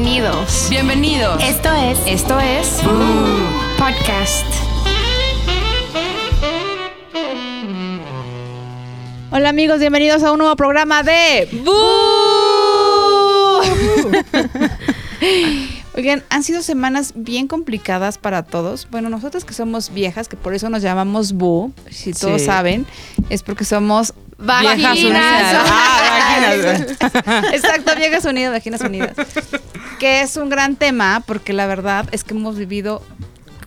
Bienvenidos. Bienvenidos. Esto es. Esto es. Podcast. Hola amigos, bienvenidos a un nuevo programa de Oigan, han sido semanas bien complicadas para todos. Bueno, nosotros que somos viejas, que por eso nos llamamos Bu, si todos Sí. saben, es porque somos Viejas vaginas. Vaginas. Exacto, viejas unidas, vaginas unidas. Que es un gran tema porque la verdad es que hemos vivido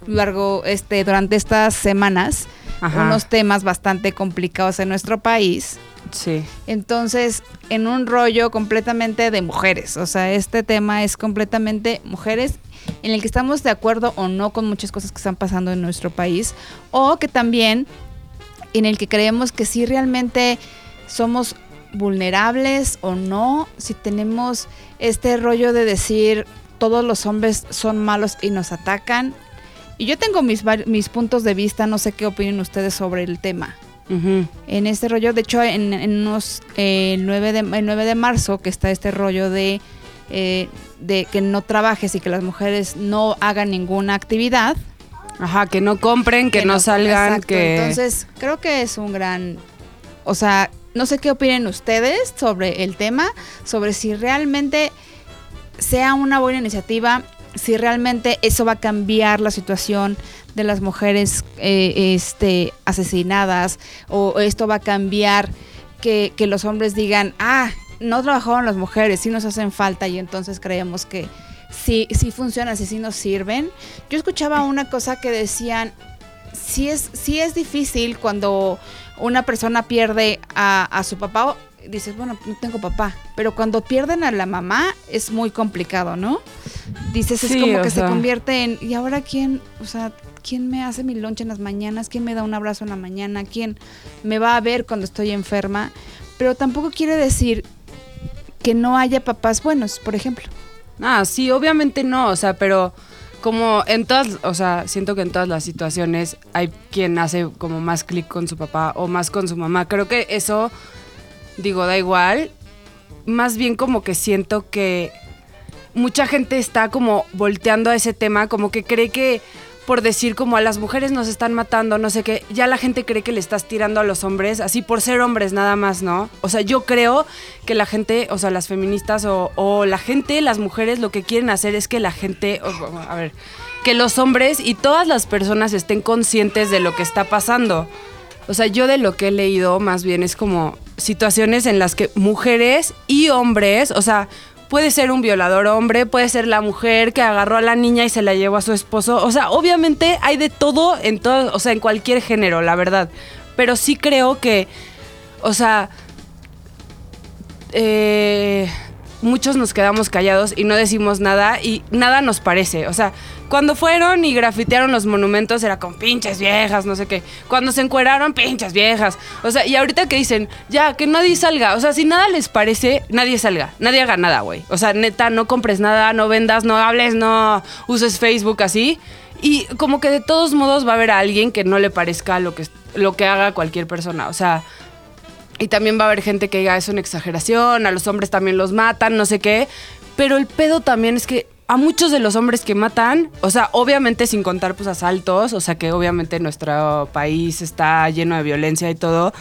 largo este durante estas semanas Ajá. unos temas bastante complicados en nuestro país. Sí. Entonces, en un rollo completamente de mujeres. O sea, este tema es completamente mujeres en el que estamos de acuerdo o no con muchas cosas que están pasando en nuestro país. O que también en el que creemos que sí realmente somos vulnerables o no. Si tenemos este rollo de decir todos los hombres son malos y nos atacan. Y yo tengo mis, mis puntos de vista, no sé qué opinen ustedes sobre el tema Ujú. en este rollo. De hecho, en, en unos, eh, el, 9 de, el 9 de marzo, que está este rollo de, eh, de que no trabajes y que las mujeres no hagan ninguna actividad. Ajá, que no compren, que, no, salgan, exacto. que... Entonces, creo que es un gran... O sea, no sé qué opinen ustedes sobre el tema, sobre si realmente sea una buena iniciativa, si realmente eso va a cambiar la situación de las mujeres eh, este, asesinadas, o esto va a cambiar que, los hombres digan, ah, no trabajaron las mujeres, sí nos hacen falta, y entonces creemos que sí, sí funcionan, sí, sí nos sirven. Yo escuchaba una cosa que decían, sí es, sí es difícil cuando una persona pierde a, a su papá, dices, bueno, no tengo papá, pero cuando pierden a la mamá es muy complicado, ¿no? Dices, es Sí, como que se convierte en, ¿y ahora quién? O sea, ¿quién me hace mi lonche en las mañanas? ¿Quién me da un abrazo en la mañana? ¿Quién me va a ver cuando estoy enferma? Pero tampoco quiere decir que no haya papás buenos, por ejemplo. Ah, sí, obviamente no, o sea, pero como en todas, o sea, siento que en todas las situaciones hay quien hace como más clic con su papá o más con su mamá. Creo que eso, digo, da igual. Más bien como que siento que mucha gente está como volteando a ese tema, como que cree que por decir como a las mujeres nos están matando, no sé qué, ya la gente cree que le estás tirando a los hombres, así por ser hombres nada más, ¿no? O sea, yo creo que la gente, o sea, las feministas o, la gente, las mujeres, lo que quieren hacer es que la gente, a ver, que los hombres y todas las personas estén conscientes de lo que está pasando. O sea, yo de lo que he leído más bien es como situaciones en las que mujeres y hombres, o sea, puede ser un violador hombre, puede ser la mujer que agarró a la niña y se la llevó a su esposo. O sea, obviamente hay de todo en todo, o sea, en cualquier género, la verdad. Pero sí creo que, o sea, eh, muchos nos quedamos callados y no decimos nada y nada nos parece. O sea, cuando fueron y grafitearon los monumentos era con pinches viejas, no sé qué. Cuando se encueraron, pinches viejas. O sea, y ahorita que dicen, ya, que nadie salga. O sea, si nada les parece, nadie salga. Nadie haga nada, güey. O sea, neta, no compres nada, no vendas, no hables, no uses Facebook así. Y como que de todos modos va a haber a alguien que no le parezca lo que, lo que haga cualquier persona. O sea, y también va a haber gente que diga es una exageración, a los hombres también los matan, no sé qué. Pero el pedo también es que a muchos de los hombres que matan, o sea, obviamente sin contar pues asaltos, o sea que obviamente nuestro país está lleno de violencia y todo,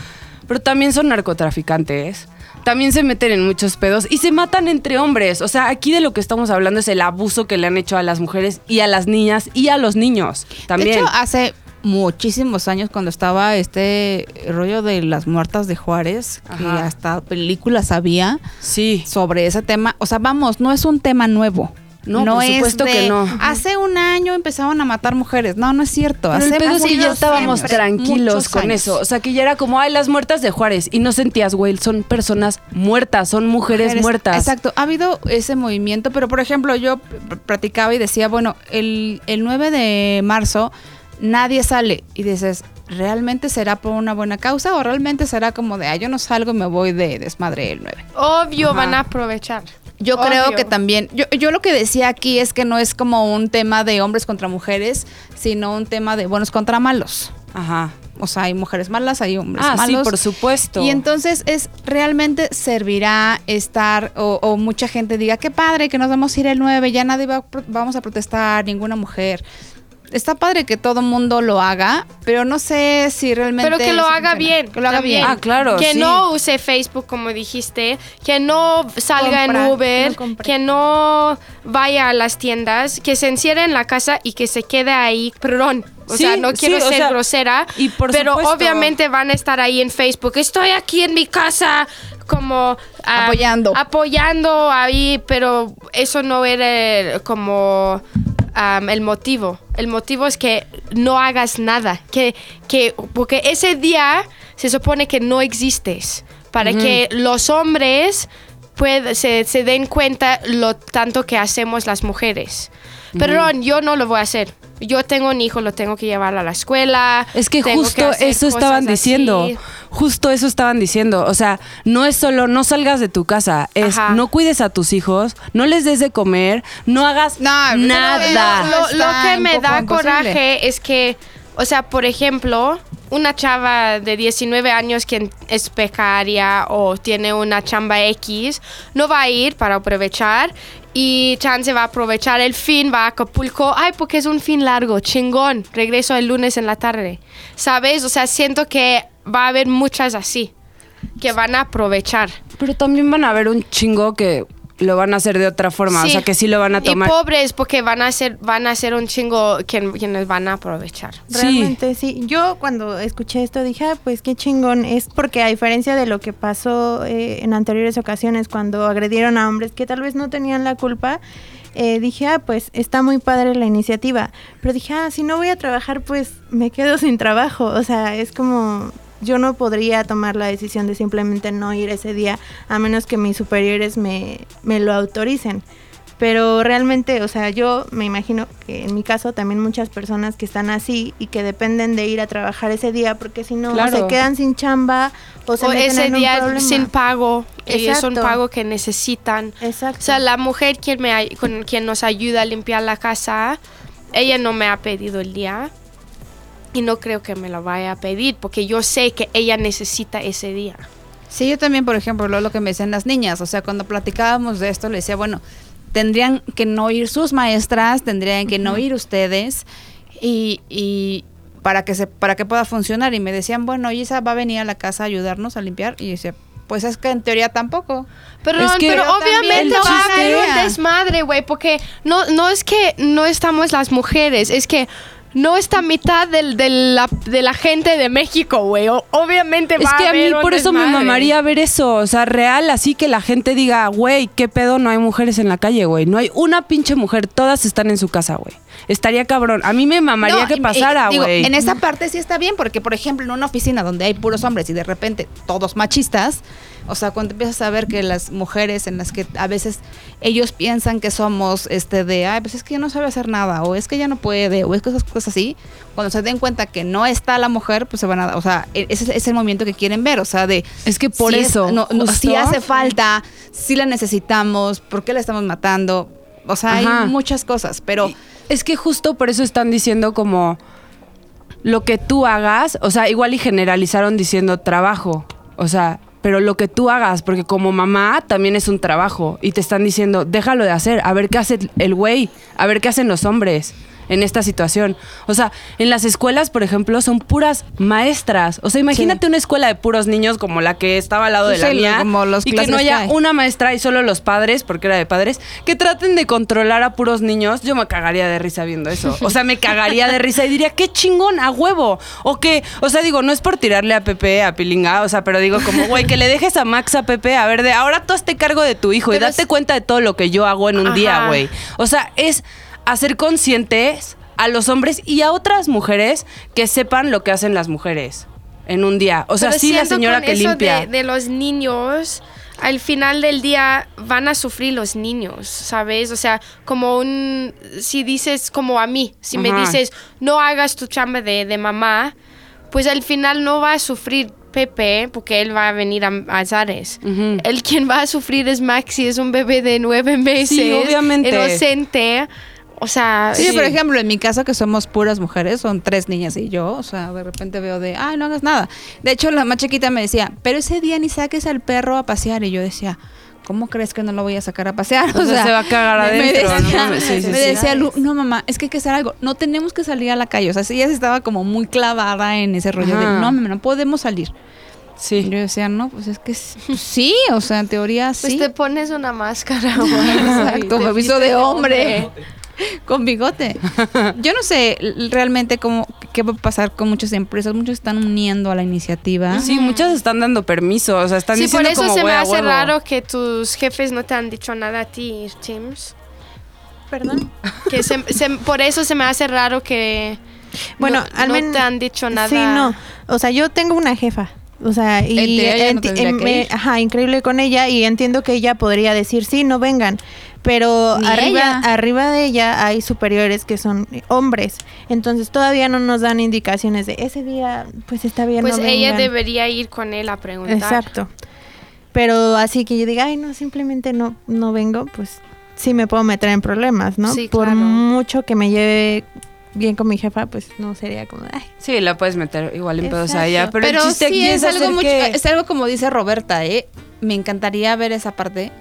pero también son narcotraficantes. También se meten en muchos pedos y se matan entre hombres. O sea, aquí de lo que estamos hablando es el abuso que le han hecho a las mujeres y a las niñas y a los niños también. De hecho, hace muchísimos años cuando estaba este rollo de las muertas de Juárez, que hasta películas había sí. sobre ese tema. O sea, vamos, no es un tema nuevo. No, por supuesto de, que no. Hace un año empezaban a matar mujeres. No, no es cierto. Pero hace el pedo es que ya estábamos tranquilos con eso. O sea, que ya era como, ay, las muertas de Juárez. Y no sentías, güey, son personas muertas, son mujeres, Mujeres, muertas. Exacto, ha habido ese movimiento, pero por ejemplo yo platicaba y decía, bueno, el, el 9 de marzo nadie sale y dices, ¿realmente será por una buena causa o realmente será como de, ah, yo no salgo y me voy de desmadre el 9? Obvio Ajá. van a aprovechar. Yo Obvio. creo que también, yo, yo lo que decía aquí es que no es como un tema de hombres contra mujeres, sino un tema de buenos contra malos. Ajá. o sea, hay mujeres malas, hay hombres Ah, sí, malos. por supuesto. Y entonces es realmente servirá estar o, o mucha gente diga, qué padre que nos vamos a ir el 9, ya nadie va vamos a protestar, ninguna mujer. Está padre que todo mundo lo haga, pero no sé si realmente... Pero que lo haga funciona. bien. Que lo haga también. bien. Ah, claro, Que sí. no use Facebook, como dijiste. Que no salga en Uber. que no compre. que no vaya a las tiendas. Que se encierre en la casa y que se quede ahí. Perdón. O Sí, sea, no quiero sí, o ser sea, grosera. y por pero supuesto. obviamente van a estar ahí en Facebook. Estoy aquí en mi casa como... ah, Apoyando. Apoyando ahí, pero eso no era como am, el motivo. El motivo es que no hagas nada. Que, que, porque ese día se supone que no existes. Para que los hombres pued- se, se den cuenta lo tanto que hacemos las mujeres. Perdón, yo no lo voy a hacer. Yo tengo un hijo, lo tengo que llevar a la escuela. Es que justo hacer eso estaban así. diciendo. Justo eso estaban diciendo. O sea, no es solo no salgas de tu casa, es Ajá. no cuides a tus hijos, no les des de comer, no hagas No, nada. no, Lo, que me da imposible. coraje es que, o sea, por ejemplo, una chava de 19 años que es becaria o tiene una chamba X, no va a ir para aprovechar y Chance va a aprovechar el fin, va a Acapulco, ay, porque es un fin largo, chingón, regreso el lunes en la tarde, ¿sabes? O sea, siento que va a haber muchas así, que van a aprovechar. Pero también van a haber un chingo que lo van a hacer de otra forma, o Sí. sea, que sí lo van a tomar. Y pobres porque van a ser, van a ser un chingo quien- quienes van a aprovechar. Sí. Realmente sí. Yo cuando escuché esto dije, ah, pues qué chingón. Es porque a diferencia de lo que pasó eh, en anteriores ocasiones cuando agredieron a hombres que tal vez no tenían la culpa, eh, dije, ah, pues está muy padre la iniciativa. Pero dije, ah, si no voy a trabajar, pues me quedo sin trabajo. O sea, es como... Yo no podría tomar la decisión de simplemente no ir ese día a menos que mis superiores me, me lo autoricen. Pero realmente, o sea, yo me imagino que en mi caso también muchas personas que están así y que dependen de ir a trabajar ese día porque si no o se quedan sin chamba o se o meten ese en un día problema. sin pago y es un pago que necesitan. Exacto. O sea, la mujer quien me ay- con quien nos ayuda a limpiar la casa, ella no me ha pedido el día y no creo que me lo vaya a pedir porque yo sé que ella necesita ese día. Sí, yo también, por ejemplo, lo, lo que me decían las niñas, o sea, cuando platicábamos de esto, le decía, bueno, tendrían que no ir sus maestras, tendrían que no ir ustedes y, y para que se para que pueda funcionar y me decían, bueno, Isa va a venir a la casa a ayudarnos a limpiar y yo decía, pues es que en teoría tampoco. Pero, Es que- pero obviamente va a haber un desmadre, güey, porque no, no es que no estamos las mujeres, es que no está mitad del, de, la, de la gente de México, güey. Obviamente Es va que a a mí por eso me desmadre. mamaría ver eso, o sea, real, así que la gente diga, güey, qué pedo, no hay mujeres en la calle, güey. No hay una pinche mujer, todas están en su casa, güey. Estaría cabrón. A mí me mamaría No, que pasara, güey. En esa parte sí está bien, porque por ejemplo, en una oficina donde hay puros hombres y de repente todos machistas, o sea, cuando empiezas a ver que las mujeres en las que a veces ellos piensan que somos este de, ay, pues es que ya no sabe hacer nada, o es que ya no puede, o es que esas cosas así, cuando se den cuenta que no está la mujer, pues se van a, o sea, e- ese es- el movimiento que quieren ver, o sea, de Es que por si es- eso, no, no, si hace falta, si la necesitamos, ¿por qué la estamos matando? O sea, Ajá. hay muchas cosas, pero Y Es que justo por eso están diciendo como lo que tú hagas, o sea, igual y generalizaron diciendo trabajo, o sea, pero lo que tú hagas, porque como mamá también es un trabajo y te están diciendo, déjalo de hacer, a ver qué hace el güey, a ver qué hacen los hombres en esta situación. O sea, en las escuelas, por ejemplo, son puras maestras. O sea, imagínate una escuela de puros niños como la que estaba al lado de la sí, mía como los y que no que haya hay. una maestra y solo los padres, porque era de padres, que traten de controlar a puros niños, yo me cagaría de risa viendo eso. O sea, me cagaría de risa y diría, qué chingón, a huevo. O que, o sea, digo, no es por tirarle a Pepe, a Pilinga, o sea, pero digo, como, güey, que le dejes a Max a Pepe, a ver, de ahora tú hazte cargo de tu hijo y date es- cuenta de todo lo que yo hago en un Ajá. día, güey. O sea, es hacer conscientes a los hombres y a otras mujeres que sepan lo que hacen las mujeres en un día. O sea, Pero sí la señora que eso limpia. De, de los niños, al final del día van a sufrir los niños, ¿sabes? O sea, como un. Si dices, como a mí, si me dices, no hagas tu chamba de, de mamá, pues al final no va a sufrir. Pepe, porque él va a venir a, a Zares. Ujú. El quien va a sufrir es Maxi, es un bebé de nueve meses. Sí, obviamente. Inocente. O sea, Sí, Sí. por ejemplo, en mi caso, que somos puras mujeres, son tres niñas y yo, o sea, de repente veo de, ay, no hagas nada. De hecho, la más chiquita me decía, pero ese día ni saques al perro a pasear. Y yo decía, ¿cómo crees que no lo voy a sacar a pasear? O sea, se va a cagar me adentro, decía, ¿no? mames, sí, sí, me sí. decía Lu, no mamá, es que hay que hacer algo, no tenemos que salir a la calle. O sea, ella estaba como muy clavada en ese rollo de, no, mamá, no podemos salir. Y Sí. yo decía, no, pues es que pues sí, o sea, en teoría pues sí. te pones una máscara. Exacto, me aviso vistes de hombre. Con bigote. Yo no sé realmente cómo qué va a pasar con muchas empresas. Muchos están uniendo a la iniciativa. Sí, muchas están dando permiso, o sea, están Sí, por diciendo eso como se me "Güey, a hace huevo". raro que tus jefes no te han dicho nada a ti, James. Perdón. Que se- se- por eso se me hace raro que Bueno, no, al no menos te han dicho nada. Sí, no. O sea, yo tengo una jefa. O sea, y ya no tendría em- me- ir. ajá, increíble con ella y entiendo que ella podría decir, "Sí, no vengan." Pero Ni arriba ella. arriba de ella hay superiores que son hombres. Entonces, todavía no nos dan indicaciones de ese día, pues está bien Pues no ella vengan". debería ir con él a preguntar. Exacto. Pero así que yo diga, "Ay, no, simplemente no no vengo", pues sí me puedo meter en problemas, ¿no? Sí, Por claro. mucho que me lleve bien con mi jefa, pues no sería como, "Ay, Sí, la puedes meter igual en pedos a ella, pero, Pero, el sí es, algo mucho- que- es algo como dice Roberta, ¿eh? Me encantaría ver esa parte.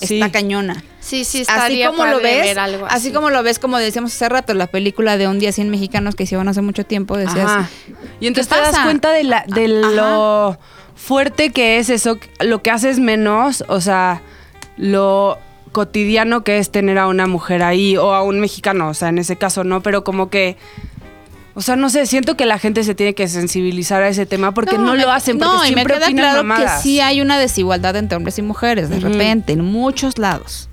Sí. Está cañona. Sí, sí, Así como lo ves, algo así. como lo ves, como decíamos hace rato, la película de Un día 100 mexicanos que hicieron hace mucho tiempo, decías, Ajá. Y entonces ¿qué te das cuenta de, la, de Ajá. lo fuerte que es eso, lo que haces menos, o sea, lo cotidiano que es tener a una mujer ahí o a un mexicano, o sea, en ese caso no, pero como que, o sea, no sé, siento que la gente se tiene que sensibilizar a ese tema porque no, me- lo hacen, porque no, y me siempre queda claro mamadas. que sí hay una desigualdad entre hombres y mujeres, de repente, en muchos lados.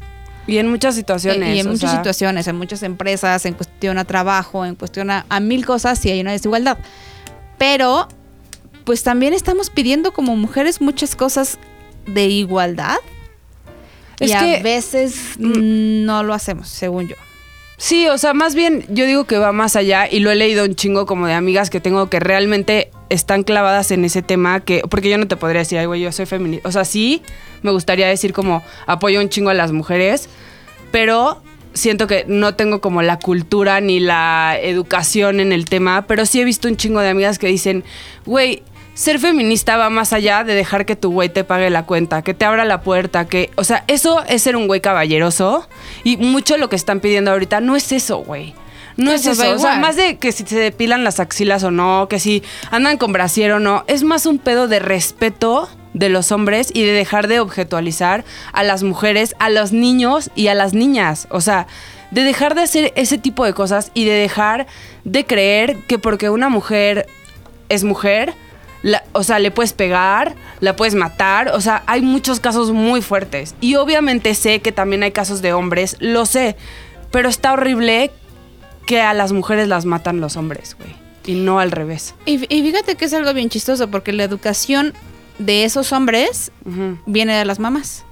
Y en muchas situaciones. y en muchas sea, situaciones, en muchas empresas, en cuestión a trabajo, en cuestión a, a mil cosas, sí hay una desigualdad. Pero, pues también estamos pidiendo como mujeres muchas cosas de igualdad. Es y a que- veces mm, no lo hacemos, según yo. Sí, o sea, más bien yo digo que va más allá y lo he leído un chingo como de amigas que tengo que realmente están clavadas en ese tema que porque yo no te podría decir, ay, güey, yo soy feminista. O sea, sí, me gustaría decir como apoyo un chingo a las mujeres, pero siento que no tengo como la cultura ni la educación en el tema, pero sí he visto un chingo de amigas que dicen, güey, ser feminista va más allá de dejar que tu güey te pague la cuenta, que te abra la puerta, que, o sea, eso es ser un güey caballeroso y mucho lo que están pidiendo ahorita no es eso, güey. No es Eso o sea, más de que si se depilan las axilas o no, que si andan con brasier o no, es más un pedo de respeto de los hombres y de dejar de objetualizar a las mujeres, a los niños y a las niñas. O sea, de dejar de hacer ese tipo de cosas y de dejar de creer que porque una mujer es mujer, la- o sea, le puedes pegar, la puedes matar, o sea, hay muchos casos muy fuertes. Y obviamente sé que también hay casos de hombres, lo sé, pero está horrible que a las mujeres las matan los hombres, güey. Y no al revés. Y, y fíjate que es algo bien chistoso, porque la educación de esos hombres viene de las mamás.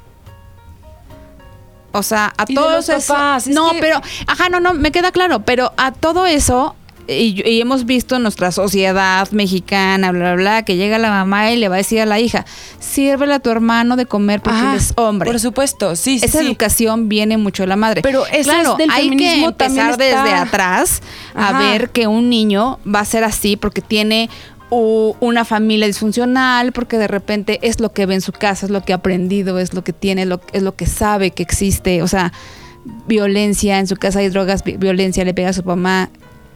O sea, a Y de todos los esos- papás, es No, que- pero, ajá, no, no, me queda claro, pero a todo eso, y, y hemos visto en nuestra sociedad mexicana, bla, bla, bla, que llega la mamá y le va a decir a la hija, sírvele a tu hermano de comer porque él es hombre. Por supuesto, sí, sí. Esa sí. educación viene mucho de la madre. Pero eso claro, es del hay que empezar está- desde atrás a Ajá. ver que un niño va a ser así porque tiene una familia disfuncional, porque de repente es lo que ve en su casa, es lo que ha aprendido, es lo que tiene, lo- es lo que sabe que existe. O sea, violencia, en su casa hay drogas, vi- violencia, le pega a su mamá.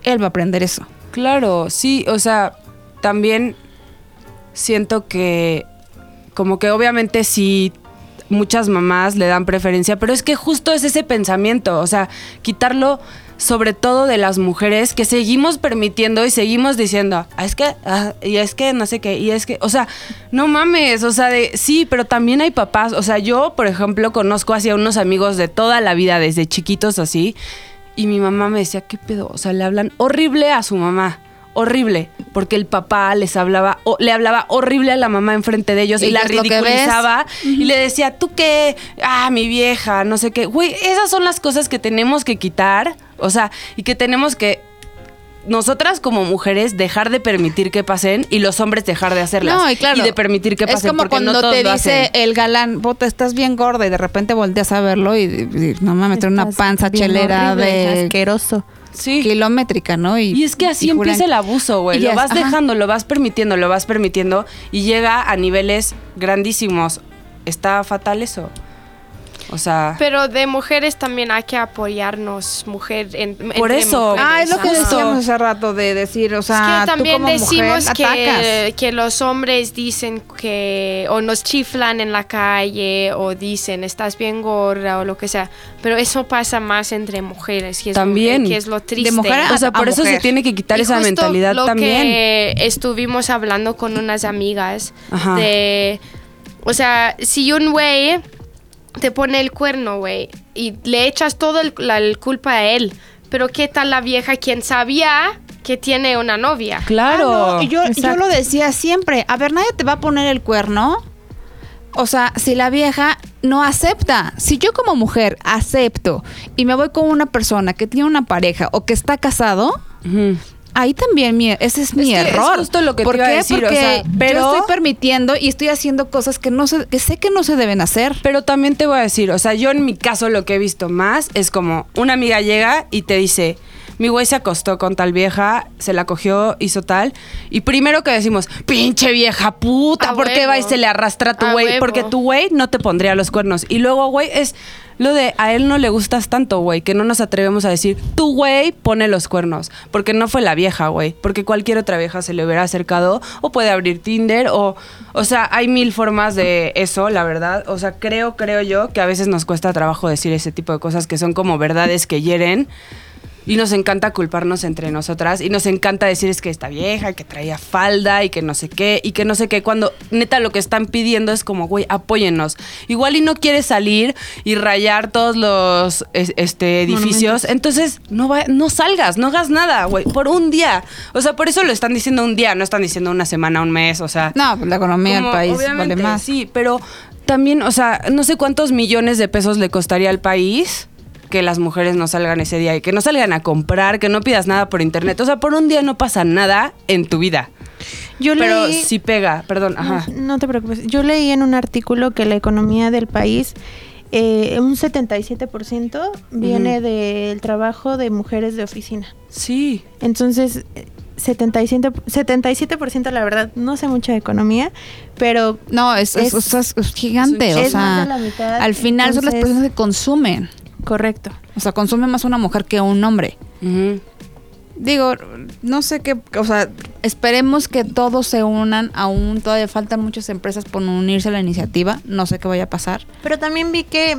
Él va a aprender eso. Claro, sí, o sea, también siento que como que obviamente sí muchas mamás le dan preferencia, pero es que justo es ese pensamiento, o sea, quitarlo sobre todo de las mujeres que seguimos permitiendo y seguimos diciendo, "Ah, es que, ah, y es que no sé qué, y es que, o sea, no mames, o sea, de, sí, pero también hay papás, o sea, yo, por ejemplo, conozco así a unos amigos de toda la vida, desde chiquitos así, y mi mamá me decía, ¿qué pedo? O sea, le hablan horrible a su mamá. Horrible, porque el papá les hablaba, o, le hablaba horrible a la mamá enfrente de ellos y, ¿Y la ridiculizaba y le decía, ¿tú qué? Ah, mi vieja, no sé qué. Güey, esas son las cosas que tenemos que quitar, o sea, y que tenemos que nosotras como mujeres dejar de permitir que pasen y los hombres dejar de hacerlas. No, y claro. de permitir que pasen. Es como porque cuando no te dice el galán, bota, estás bien gorda y de repente volteas a verlo y, y no mames, trae una panza chelera horrible, de asqueroso. Sí. kilométrica, ¿no? Y es que así y juran- empieza el abuso, güey. Y Lo vas es- ajá. dejando, lo vas permitiendo, lo vas permitiendo y llega a niveles grandísimos. Está fatal eso. O sea, Pero de mujeres también hay que apoyarnos, mujer. En, Por eso. mujeres. Ah, es lo que decíamos hace rato de decir, o sea, es que también tú como decimos mujer que, que los hombres dicen que o nos chiflan en la calle o dicen estás bien gorda o lo que sea, pero eso pasa más entre mujeres, que es, También. Lo, que es lo triste. mujer a- o sea, por eso se mujer. tiene que quitar Y esa justo mentalidad lo también. que estuvimos hablando con unas amigas Ajá. de, o sea, si un güey te pone el cuerno, güey, y le echas toda la el culpa a él, pero qué tal la vieja quien sabía que tiene una novia? Claro. Ah, no, yo, yo lo decía siempre. A ver, nadie te va a poner el cuerno. O sea, si la vieja no acepta, si yo como mujer acepto y me voy con una persona que tiene una pareja o que está casado, Ujú. Ahí también mi, ese es mi que es error. justo lo que te ¿Por iba a decir, o Porque sea, pero- yo estoy permitiendo y estoy haciendo cosas que no se, que sé que no se deben hacer. Pero también te voy a decir, o sea, yo en mi caso lo que he visto más es como una amiga llega y te dice, mi güey se acostó con tal vieja, se la cogió, hizo tal. Y primero que decimos, pinche vieja puta, A ¿por qué va y se le arrastra a tu A güey? huevo. Porque tu güey no te pondría los cuernos. Y luego, güey, es lo de a él no le gustas tanto, güey, que no nos atrevemos a decir, tu güey pone los cuernos. Porque no fue la vieja, güey. Porque cualquier otra vieja se le hubiera acercado o puede abrir Tinder o... O sea, hay mil formas de eso, la verdad. O sea, creo, creo yo que a veces nos cuesta trabajo decir ese tipo de cosas que son como verdades que hieren. Y nos encanta culparnos entre nosotras y nos encanta decir es que esta vieja que traía falda y que no sé qué y que no sé qué cuando neta lo que están pidiendo es como güey apóyennos igual y no quieres salir y rayar todos los es- este edificios entonces no va- no salgas no hagas nada güey por un día. O sea por eso lo están diciendo un día no están diciendo una semana un mes o sea No, pues la economía del país vale más. Sí, pero también, o sea, no sé cuántos millones de pesos le costaría al país que las mujeres no salgan ese día y que no salgan a comprar, que no pidas nada por internet. O sea, por un día no pasa nada en tu vida. Yo Pero leí, sí pega, perdón, ajá. No, no te preocupes. Yo leí en un artículo que la economía del país, eh, un 77% viene Ujú. del trabajo de mujeres de oficina. Sí. Entonces, eh, 77%, 77% la verdad, no sé mucho de economía, pero No, es, es, Es- es- es gigante. es o sea, al final son las personas que consumen. Correcto. O sea, consume más una mujer que un hombre. Digo, no sé qué, o sea, esperemos que todos se unan. Aún todavía faltan muchas empresas por unirse a la iniciativa. No sé qué vaya a pasar. Pero también vi que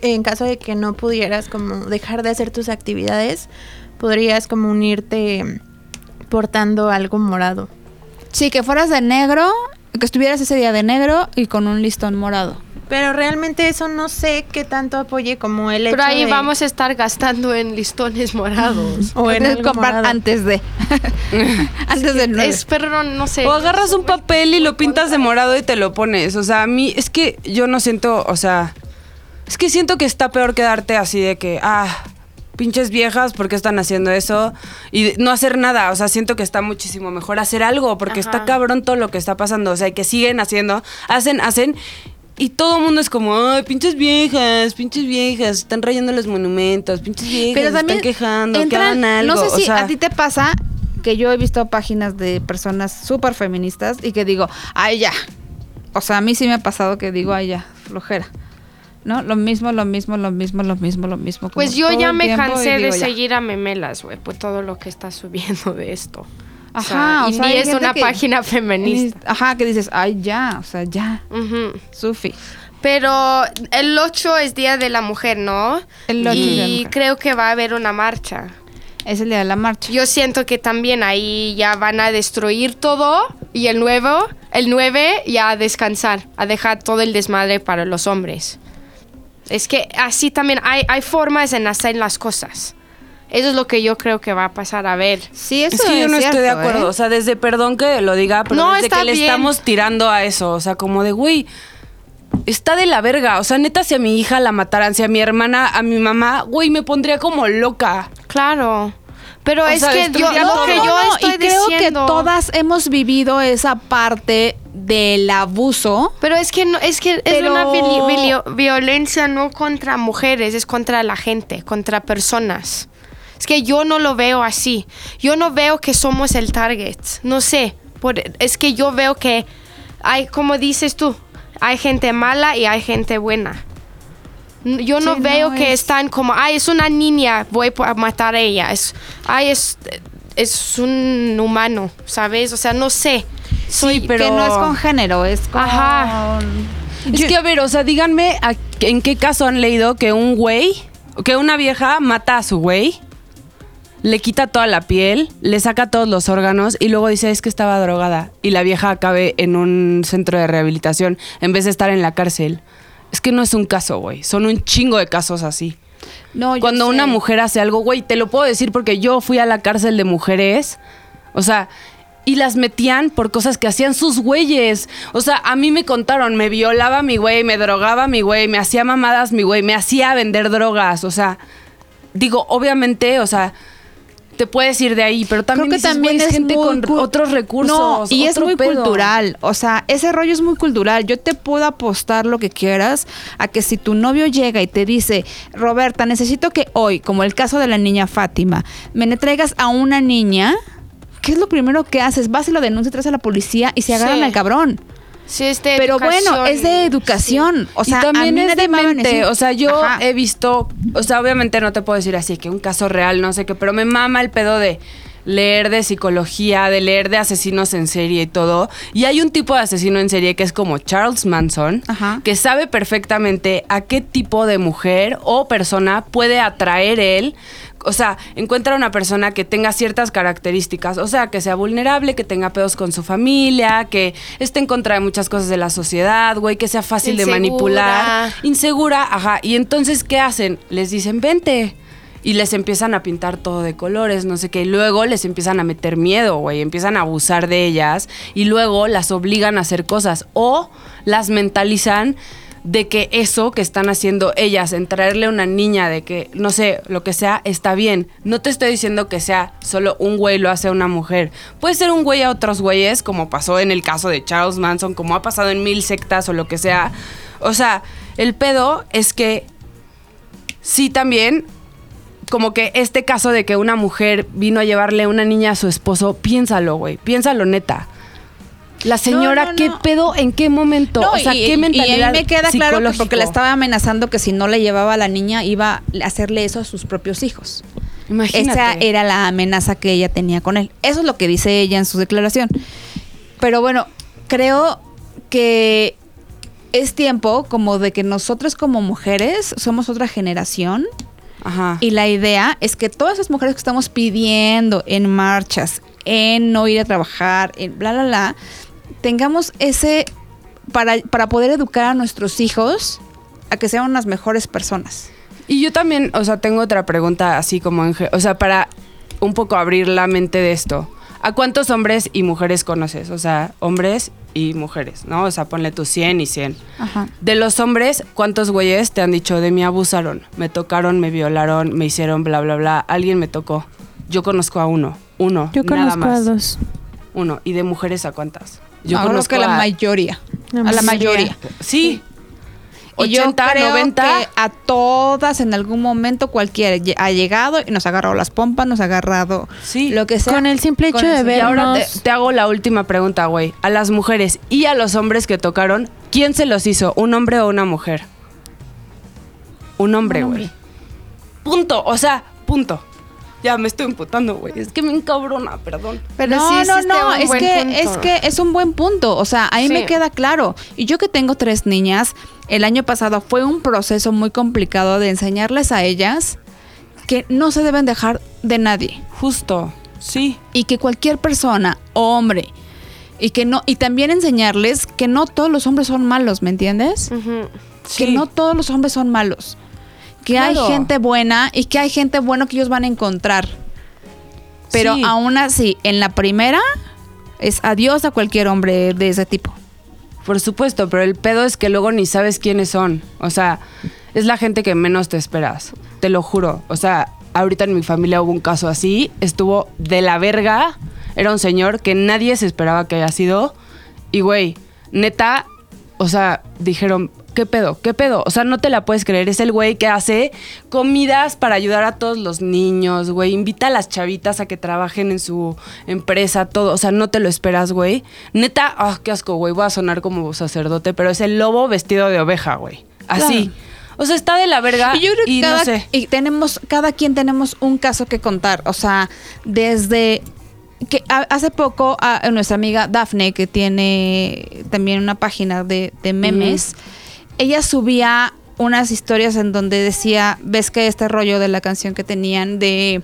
en caso de que no pudieras como dejar de hacer tus actividades, podrías como unirte portando algo morado. Sí, que fueras de negro, que estuvieras ese día de negro y con un listón morado. Pero realmente eso no sé qué tanto apoye como el hecho Pero ahí de- vamos a estar gastando en listones morados. o en algo comprar morado. antes de. antes del nueve. Es, pero no, no sé. O agarras un papel y lo pintas de morado y te lo pones. O sea, a mí es que yo no siento, o sea, es que siento que está peor quedarte así de que, ah, pinches viejas, ¿por qué están haciendo eso? Y de- no hacer nada. O sea, siento que está muchísimo mejor hacer algo porque Ajá. está cabrón todo lo que está pasando. O sea, que siguen haciendo, hacen, hacen. Y todo el mundo es como, ay, pinches viejas, pinches viejas, están rayando los monumentos, pinches viejas, Pero también están quejando, que entran- hagan algo. No sé o si sea, a ti te pasa que yo he visto páginas de personas súper feministas y que digo, ay ya. O sea, a mí sí me ha pasado que digo, ay ya, flojera. ¿No? Lo mismo, lo mismo, lo mismo, lo mismo, lo mismo. Pues yo ya me cansé de ya. seguir a Memelas, güey, por todo lo que está subiendo de esto. O Ajá, o y sea, es una que- página feminista. Ajá, que dices, ay ya, o sea, ya. Sufi. Pero el 8 es Día de la Mujer, ¿no? El 8 es Día de la y Mujer. creo que va a haber una marcha. Es el día de la marcha. Yo siento que también ahí ya van a destruir todo y el nuevo, el 9 ya a descansar, a dejar todo el desmadre para los hombres. Es que así también hay, hay formas en hacer las cosas. Eso es lo que yo creo que va a pasar a ver. Sí, eso Es que yo no estoy de cierto, acuerdo. ¿eh? O sea, desde perdón que lo diga, pero No, desde está que le bien. estamos tirando a eso. O sea, como de, güey, está de la verga. O sea, neta, si a mi hija la mataran, si a mi hermana, a mi mamá, güey, me pondría como loca. Claro. Pero O es sea, que yo, lo todo. que yo no, estoy y creo diciendo. que todas hemos vivido esa parte del abuso. Pero es que no, es que es Pero- una vili- vili- violencia no contra mujeres, es contra la gente, contra personas. Es que yo no lo veo así. Yo no veo que somos el target. No sé. Por- es que yo veo que hay, como dices tú, hay gente mala y hay gente buena. Yo no Sí, veo no, que es- están como, ay, es una niña, voy a matar a ella. Es, ay, es, es un humano, ¿sabes? O sea, no sé. Sí, pero... Que no es con género, es con... Ajá. Es que, a ver, o sea, díganme a- en qué caso han leído que un güey, que una vieja mata a su güey, le quita toda la piel, le saca todos los órganos y luego dice es que estaba drogada y la vieja acabe en un centro de rehabilitación en vez de estar en la cárcel. Es que no es un caso, güey. Son un chingo de casos así. No, yo Cuando sé. una mujer hace algo, güey, te lo puedo decir porque yo fui a la cárcel de mujeres, o sea, y las metían por cosas que hacían sus güeyes. O sea, a mí me contaron, me violaba mi güey, me drogaba mi güey, me hacía mamadas mi güey, me hacía vender drogas, o sea, digo, obviamente, o sea, te puedes ir de ahí, pero también, Creo que dices, también es gente muy con otros recursos. No, y es muy pedo. cultural. O sea, ese rollo es muy cultural. Yo te puedo apostar lo que quieras a que si tu novio llega y te dice, Roberta, necesito que hoy, como el caso de la niña Fátima, me traigas a una niña. ¿Qué es lo primero que haces? Vas y lo denuncias, traes a la policía y se agarran Sí. al cabrón. Sí, es de Pero bueno, es de educación. O sea, y también a mí es nadie me va a demente. decir- O sea, yo Ajá. he visto, o sea, obviamente no te puedo decir así que un caso real, no sé qué, pero me mama el pedo de leer de psicología, de leer de asesinos en serie y todo. Y hay un tipo de asesino en serie que es como Charles Manson, Ajá. que sabe perfectamente a qué tipo de mujer o persona puede atraer él. O sea, encuentra una persona que tenga ciertas características, o sea, que sea vulnerable, que tenga pedos con su familia, que esté en contra de muchas cosas de la sociedad, güey, que sea fácil de manipular, insegura, ajá. Y entonces, ¿qué hacen? Les dicen, vente. Y les empiezan a pintar todo de colores, no sé qué. Y luego les empiezan a meter miedo, güey. Empiezan a abusar de ellas. Y luego las obligan a hacer cosas. O las mentalizan de que eso que están haciendo ellas, en traerle a una niña de que, no sé, lo que sea, está bien. No te estoy diciendo que sea solo un güey lo hace a una mujer. Puede ser un güey a otros güeyes, como pasó en el caso de Charles Manson, como ha pasado en mil sectas o lo que sea. O sea, el pedo es que sí también como que este caso de que una mujer vino a llevarle una niña a su esposo, piénsalo, güey, piénsalo neta. La señora, no, ¿qué no. pedo? ¿En qué momento? O sea, y, ¿qué mentalidad y a mí me queda claro que porque le estaba amenazando que si no le llevaba a la niña iba a hacerle eso a sus propios hijos. Imagínate. Esa era la amenaza que ella tenía con él. Eso es lo que dice ella en su declaración. Pero bueno, creo que es tiempo como de que nosotros como mujeres somos otra generación Ajá. y la idea es que todas esas mujeres que estamos pidiendo en marchas, en no ir a trabajar, en bla, bla, bla, tengamos ese para, para poder educar a nuestros hijos a que sean unas mejores personas. Y yo también, o sea, tengo otra pregunta así como en, o sea, para un poco abrir la mente de esto. ¿A cuántos hombres y mujeres conoces? O sea, hombres y mujeres, ¿no? O sea, ponle tus 100 y 100. Ajá. De los hombres, ¿cuántos güeyes te han dicho de mí abusaron? Me tocaron, me violaron, me hicieron bla, bla, bla. Alguien me tocó. Yo conozco a uno. Uno. Yo nada conozco a dos. Uno. ¿Y de mujeres a cuántas? Yo conozco que la a- mayoría. A la mayoría. mayoría. Sí. Y yo 80, creo 90. que a todas en algún momento cualquiera ha llegado y nos ha agarrado las pompas, nos ha agarrado Sí. lo que sea. Con el simple hecho de eso. Y ahora te, vernos. te hago la última pregunta, güey. A las mujeres y a los hombres que tocaron, ¿quién se los hizo? ¿Un hombre o una mujer? Un hombre, güey. Punto. O sea, punto. Ya me estoy imputando, güey. Es que me encabrona, perdón. Pero no, sí no, no, un es buen que, punto. es que es un buen punto. O sea, ahí Sí. me queda claro. Y yo que tengo tres niñas, el año pasado fue un proceso muy complicado de enseñarles a ellas que no se deben dejar de nadie. Justo. Sí. Y que cualquier persona, hombre, y que no, y también enseñarles que no todos los hombres son malos, ¿me entiendes? Sí. Que no todos los hombres son malos. Que hay gente buena y que hay gente buena que ellos van a encontrar. Pero Sí. aún así, en la primera, es adiós a cualquier hombre de ese tipo. Por supuesto, pero el pedo es que luego ni sabes quiénes son. O sea, es la gente que menos te esperas. Te lo juro. O sea, ahorita en mi familia hubo un caso así, estuvo de la verga. Era un señor que nadie se esperaba que haya sido. Y güey, neta, o sea, dijeron, ¿qué pedo? ¿Qué pedo? O sea, no te la puedes creer. Es el güey que hace comidas para ayudar a todos los niños, güey. Invita a las chavitas a que trabajen en su empresa, todo. O sea, no te lo esperas, güey. Neta, ah, qué asco, güey. Voy a sonar como sacerdote, pero es el lobo vestido de oveja, güey. Así. O sea, está de la verga. Y yo creo que y cada, no sé. y tenemos, cada quien tenemos un caso que contar. O sea, desde que hace poco a, nuestra amiga Daphne, que tiene también una página de, de memes, ella subía unas historias en donde decía, ves que este rollo de la canción que tenían de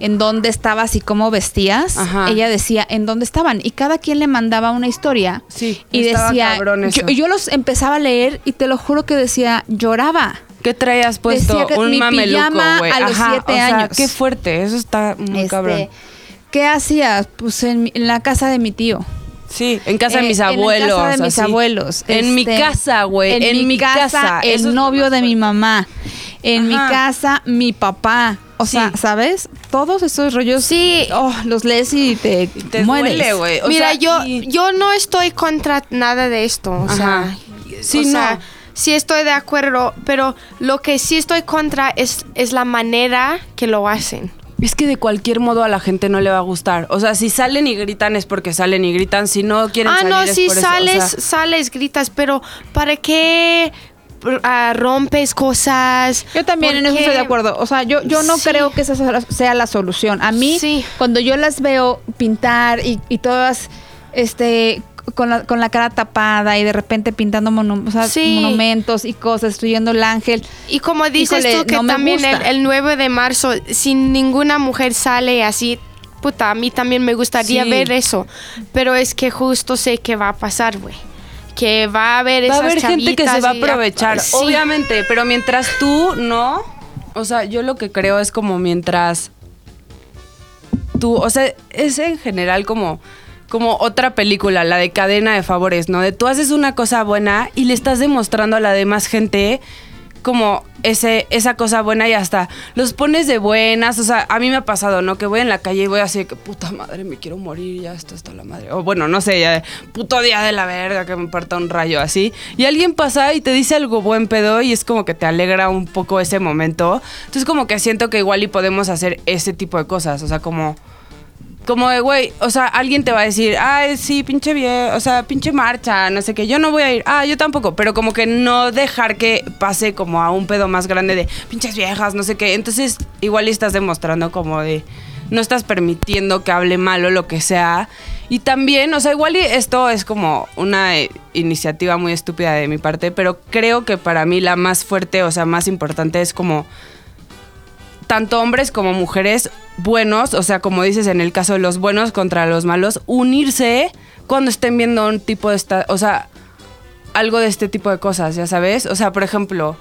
en dónde estabas y cómo vestías, Ajá. ella decía en dónde estaban y cada quien le mandaba una historia Sí, y decía, yo, yo los empezaba a leer y te lo juro que decía, lloraba. ¿Qué traías puesto? Decía que un mi mameluco, pijama a los Ajá, siete o sea, años. qué fuerte. Eso está muy Este, cabrón. ¿Qué hacías? Pues en, mi- en la casa de mi tío. Sí, en casa de Eh, mis en abuelos. casa de mis así. abuelos. En mi este, casa, güey. En, mi casa. El novio de mi mamá. En mi casa, mi papá. O sea, Sí. ¿sabes? Todos esos rollos. Sí. oh, los lees y te, Te mueres. duele, güey. Mira, sea, yo, y- yo no estoy contra nada de esto. O Ajá. sea, Sí, o no. sea, sí estoy de acuerdo, pero lo que sí estoy contra es, es la manera que lo hacen. Es que de cualquier modo a la gente no le va a gustar. O sea, si salen y gritan es porque salen y gritan. Si no quieren Ah, salir no, es si por eso. O sales, sea, sales, gritas, pero ¿para qué ah, rompes cosas? Yo también en eso ¿Por estoy de acuerdo. O sea, yo, yo no Sí. creo que esa sea la- sea la solución. A mí, Sí. cuando yo las veo pintar y, y todas, este, con la, con la cara tapada y de repente pintando monu- o sea, Sí. monumentos y cosas, destruyendo el ángel. Y como dices Híjole, tú que no también el, el 9 de marzo, si ninguna mujer sale así, puta, a mí también me gustaría Sí. ver eso. Pero es que justo sé que va a pasar, güey. Que va a haber va a haber gente que se va a aprovechar, Sí. obviamente, pero mientras tú no, o sea, yo lo que creo es como mientras tú, o sea, es en general como como otra película, la de cadena de favores, ¿no? De tú haces una cosa buena y le estás demostrando a la demás gente como ese, esa cosa buena y hasta los pones de buenas. O sea, a mí me ha pasado, ¿no? Que voy en la calle y voy así de que puta madre, me quiero morir, ya está la madre. O bueno, no sé, ya puto día de la verga que me parta un rayo así. Y alguien pasa y te dice algo buen pedo y es como que te alegra un poco ese momento. Entonces como que siento que igual y podemos hacer ese tipo de cosas. O sea, como como de, güey, o sea, alguien te va a decir, ay, sí, pinche bien, o sea, pinche marcha, no sé qué, yo no voy a ir, ah, yo tampoco, pero como que no dejar que pase como a un pedo más grande de pinches viejas, no sé qué. Entonces, igual estás demostrando como de, no estás permitiendo que hable mal o lo que sea. Y también, o sea, igual esto es como una iniciativa muy estúpida de mi parte, pero creo que para mí la más fuerte, o sea, más importante es como tanto hombres como mujeres buenos, o sea, como dices en el caso de los buenos contra los malos, unirse cuando estén viendo un tipo de esta, o sea, algo de este tipo de cosas, ya sabes? O sea, por ejemplo,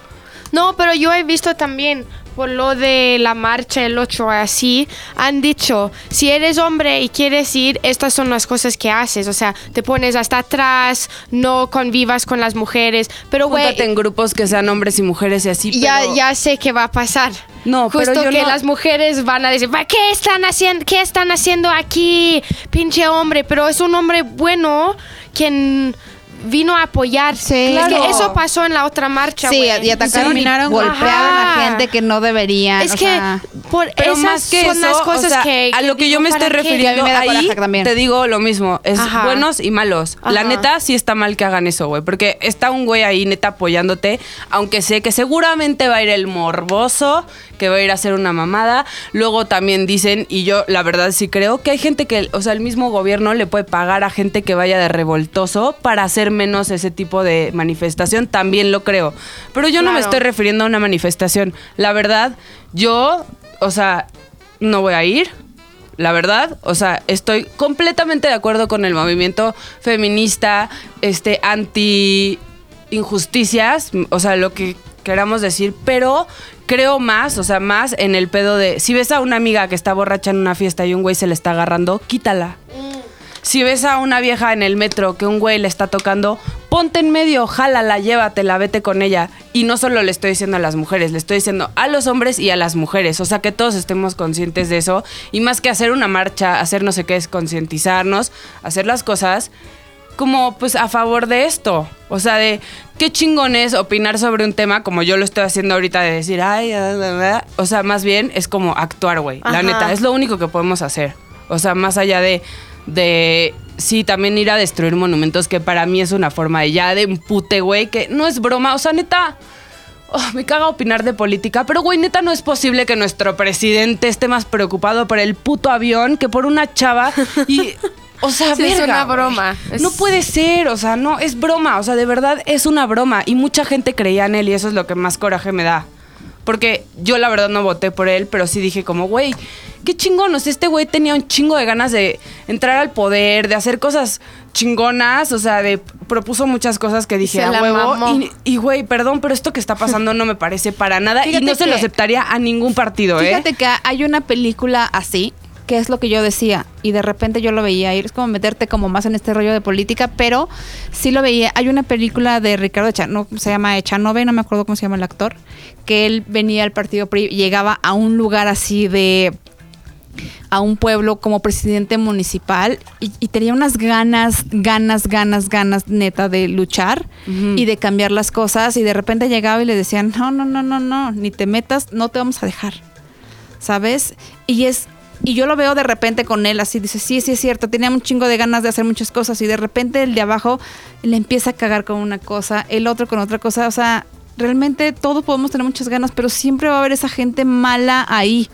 No, pero yo he visto también por lo de la marcha el 8 así, han dicho, si eres hombre y quieres ir, estas son las cosas que haces, o sea, te pones hasta atrás, no convivas con las mujeres, pero güey, en grupos que sean hombres y mujeres y así, ya, pero- ya sé que va a pasar. No, pero Justo yo que no- las mujeres van a decir, "¿Pa ¿qué están haciendo? ¿Qué están haciendo aquí, pinche hombre? Pero es un hombre bueno quien vino a apoyar. Sí. Es Claro. que eso pasó en la otra marcha, Sí, güey. y atacaron y terminaron- golpearon a Ajá. gente que no deberían. Es o que sea, por Pero esas más que son eso, las o cosas sea, que, a lo que yo me estoy refiriendo Y a me ahí, también. te digo lo mismo, es Ajá. buenos y malos. La Ajá. neta sí está mal que hagan eso, güey, porque está un güey ahí neta apoyándote, aunque sé que seguramente va a ir el morboso, que va a ir a hacer una mamada. Luego también dicen, y yo la verdad sí creo, que hay gente que, o sea, el mismo gobierno le puede pagar a gente que vaya de revoltoso para hacer menos ese tipo de manifestación, también lo creo. Pero yo no me estoy refiriendo a una manifestación. La verdad, yo, o sea, no voy a ir. La verdad, o sea, estoy completamente de acuerdo con el movimiento feminista, este, anti injusticias, o sea, lo que queramos decir, pero creo más, o sea, más en el pedo de, si ves a una amiga que está borracha en una fiesta y un güey se le está agarrando, quítala. Si ves a una vieja en el metro que un güey le está tocando, ponte en medio, jálala, llévatela, vete con ella. Y no solo le estoy diciendo a las mujeres, le estoy diciendo a los hombres y a las mujeres. O sea, que todos estemos conscientes de eso. Y más que hacer una marcha, hacer no sé qué, es concientizarnos, hacer las cosas como pues a favor de esto. O sea, de qué chingón es opinar sobre un tema como yo lo estoy haciendo ahorita de decir, ay, ah, bla, bla". o sea, más bien es como actuar, güey. La neta, es lo único que podemos hacer. O sea, más allá de, de, sí, también ir a destruir monumentos, que para mí es una forma de ya de empute, güey, que no es broma. O sea, neta, oh, me caga opinar de política, pero güey, neta no es posible que nuestro presidente esté más preocupado por el puto avión que por una chava y... O sea, Sí, es verga, una güey. broma. Es- No puede ser, o sea, no, es broma, o sea, de verdad es una broma. Y mucha gente creía en él y eso es lo que más coraje me da. Porque yo la verdad no voté por él, pero sí dije como, güey, qué chingón. O sea, este güey tenía un chingo de ganas de entrar al poder, de hacer cosas chingonas, o sea, de propuso muchas cosas que dije a huevo. Y, y, güey, perdón, pero esto que está pasando no me parece para nada y no se lo aceptaría a ningún partido, ¿eh? Fíjate que hay una película así, que es lo que yo decía, y de repente yo lo veía, y es como meterte como más en este rollo de política, pero sí lo veía. Hay una película de Ricardo Echanove, se llama Echanove, no me acuerdo cómo se llama el actor, que él venía al partido PRI, llegaba a un lugar así de a un pueblo como presidente municipal y, y tenía unas ganas, ganas, ganas, ganas neta de luchar y de cambiar las cosas y de repente llegaba y le decían, no, no, no, no, no, ni te metas, no te vamos a dejar, ¿sabes? Y es, y yo lo veo de repente con él así, dice, sí, sí es cierto, tenía un chingo de ganas de hacer muchas cosas y de repente el de abajo le empieza a cagar con una cosa, el otro con otra cosa, o sea, realmente todos podemos tener muchas ganas, pero siempre va a haber esa gente mala ahí.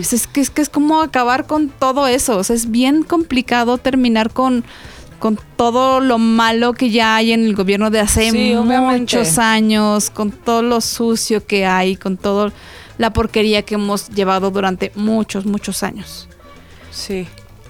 Es que es que es como acabar con todo eso. O sea, es bien complicado terminar con, con todo lo malo que ya hay en el gobierno de hace Sí, obviamente. muchos años, con todo lo sucio que hay, con toda la porquería que hemos llevado durante muchos, muchos años. Sí.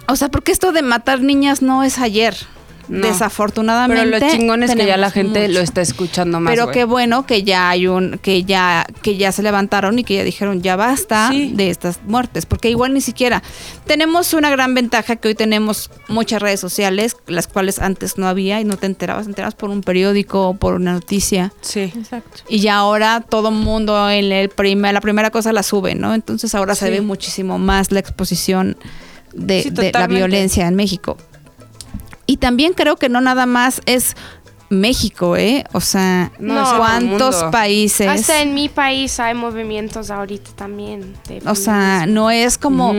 O sea, porque esto de matar niñas no es ayer. No. Desafortunadamente. Pero lo chingón es que ya la gente lo está escuchando más. Pero qué bueno que ya hay un, que ya, que ya se levantaron y que ya dijeron ya basta Sí. de estas muertes, porque igual ni siquiera tenemos una gran ventaja que hoy tenemos muchas redes sociales, las cuales antes no había y no te enterabas, te enterabas por un periódico o por una noticia. Sí. Exacto. Y ya ahora todo el mundo en el prima- la primera cosa la sube, ¿no? Entonces ahora se ve muchísimo más la exposición de, Sí, de la violencia en México. Y también creo que no nada más es México, ¿eh? O sea, No, ¿cuántos países? Hasta en mi país hay movimientos ahorita también. de O sea, no es como,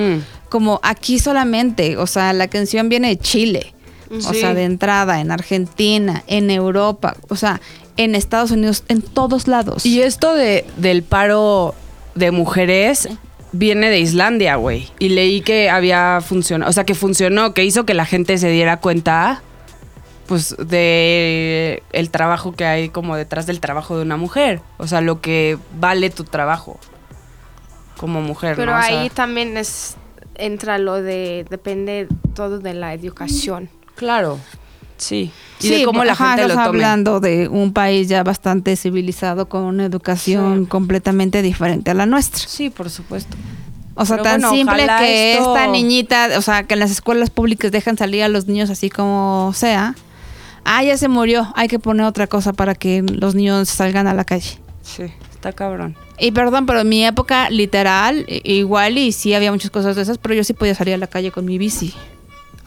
como aquí solamente. O sea, la canción viene de Chile. O sea, de entrada, en Argentina, en Europa, o sea, en Estados Unidos, en todos lados. Y esto de, del paro de mujeres viene de Islandia, güey. Y leí que había funcionado, o sea, que funcionó, que hizo que la gente se diera cuenta, pues, de el trabajo que hay como detrás del trabajo de una mujer. O sea, lo que vale tu trabajo como mujer, Pero ¿no? O sea, ahí también es entra lo de depende todo de la educación. claro, sí. Y Sí, de cómo la ajá, gente lo tome. hablando de un país ya bastante civilizado con una educación Sí. completamente diferente a la nuestra. Sí, por supuesto. O sea, Pero tan bueno, simple que esto- esta niñita, o sea, que en las escuelas públicas dejan salir a los niños así como sea. Ah, ya se murió, hay que poner otra cosa para que los niños salgan a la calle. Sí, está cabrón. Y perdón, pero en mi época, literal, igual y sí había muchas cosas de esas, pero yo sí podía salir a la calle con mi bici.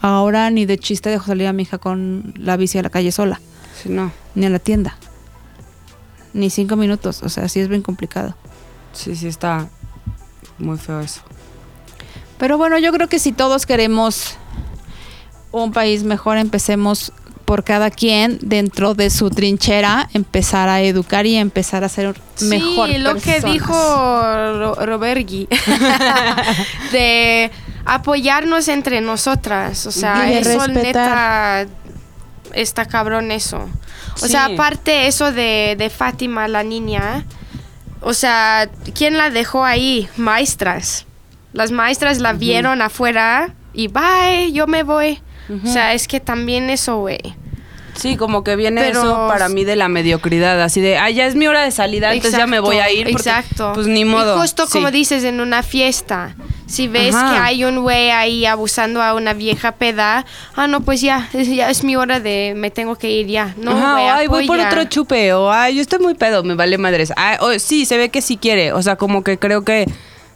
Ahora ni de chiste dejo salir a mi hija con la bici a la calle sola, Sí, no. ni a la tienda. Ni cinco minutos, o sea, sí es bien complicado. Sí, sí, está muy feo eso. Pero bueno, yo creo que si todos queremos un país mejor, empecemos por cada quien dentro de su trinchera, empezar a educar y empezar a ser mejor. Sí, lo que dijo Ro- Robergi de apoyarnos entre nosotras, o sea, eso respetar. neta está cabrón eso. O Sí. sea, aparte eso de, de Fátima, la niña, o sea, ¿quién la dejó ahí? Maestras. Las maestras la vieron afuera y bye, yo me voy. O sea, es que también eso, güey. Sí, como que viene Pero- eso para mí de la mediocridad, así de, ah, ya es mi hora de salida, entonces ya me voy a ir. porque, Exacto. Pues ni modo. Y justo Sí. como dices, en una fiesta, Si ves Ajá. que hay un güey ahí abusando a una vieja peda, ah, no, pues ya, ya es mi hora de, me tengo que ir ya. No, Ajá, ay, voy por apoya". otro chupe, o ay, yo estoy muy pedo, me vale madres. Ay, o, sí, se ve que sí quiere. O sea, como que creo que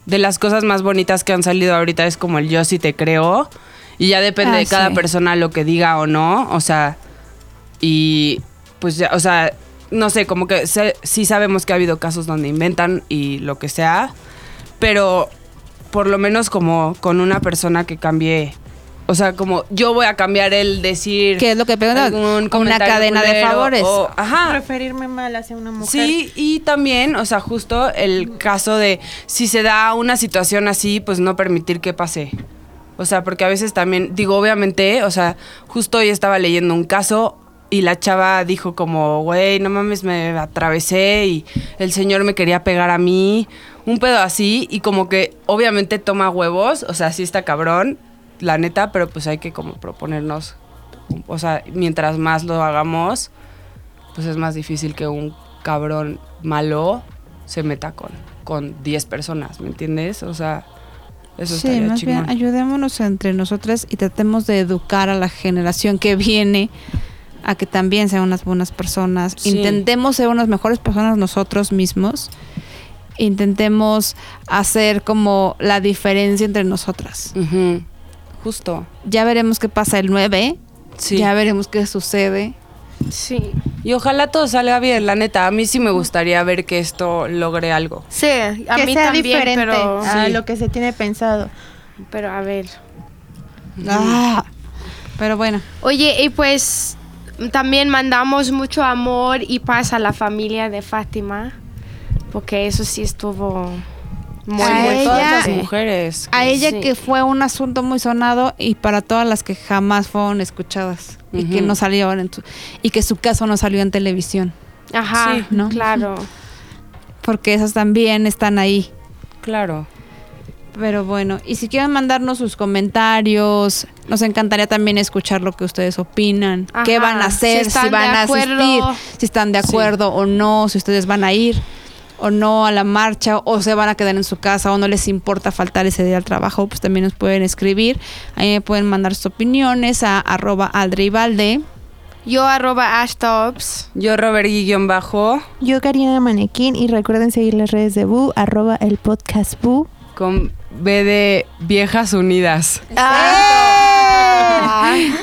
de las cosas más bonitas que han salido ahorita es como el yo sí te creo. Y ya depende Ah, de cada sí. persona lo que diga o no. O sea, y pues ya, o sea, no sé, como que sé- sí sabemos que ha habido casos donde inventan y lo que sea. Pero por lo menos como con una persona que cambie. O sea, como yo voy a cambiar el decir. ¿Qué es lo que algún Una cadena de favores. o- ajá. Referirme mal hacia una mujer. Sí, y también, o sea, justo el caso de si se da una situación así, pues no permitir que pase. O sea, porque a veces también, digo, obviamente, o sea, justo hoy estaba leyendo un caso y la chava dijo como, güey, no mames, me atravesé y el señor me quería pegar a mí, un pedo así, y como que obviamente toma huevos, o sea, sí está cabrón, la neta, pero pues hay que como proponernos, o sea, mientras más lo hagamos, pues es más difícil que un cabrón malo se meta con, con 10 personas, ¿me entiendes? O sea, eso Sí, más chingón. bien ayudémonos entre nosotras y tratemos de educar a la generación que viene a que también sean unas buenas personas. Sí. Intentemos ser unas mejores personas nosotros mismos. Intentemos hacer como la diferencia entre nosotras. Justo. Ya veremos qué pasa el 9. Sí. Ya veremos qué sucede. Sí. Y ojalá todo salga bien, la neta. A mí sí me gustaría ver que esto logre algo. Sí, a que mí sea también, diferente pero, a Sí. lo que se tiene pensado. pero a ver. Ah, pero bueno. Oye, y pues también mandamos mucho amor y paz a la familia de Fátima, porque eso sí estuvo muy, A muy ella- Todas las mujeres. A ella Sí. que fue un asunto muy sonado y para todas las que jamás fueron escuchadas y que no salieron en tu- y que su caso no salió en televisión, Ajá, Sí, ¿no? claro. porque esas también están ahí. Claro. Pero bueno, y si quieren mandarnos sus comentarios, nos encantaría también escuchar lo que ustedes opinan, Ajá, qué van a hacer, si van a asistir, si están de Sí. acuerdo o no, si ustedes van a ir o no a la marcha o se van a quedar en su casa o no les importa faltar ese día al trabajo, pues también nos pueden escribir. Ahí me pueden mandar sus opiniones a arroba aldreivalde. Yo arroba ashtops. Yo, Robert Guillón Bajo, Yo, Karina Manequín, y recuerden seguir las redes de Boo, arroba el podcast Boo. con B de Viejas Unidas.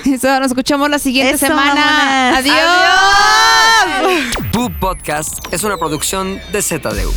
Eso, nos escuchamos la siguiente Eso, semana. mamonas. Adiós. Pooh Podcast es una producción de ZDU.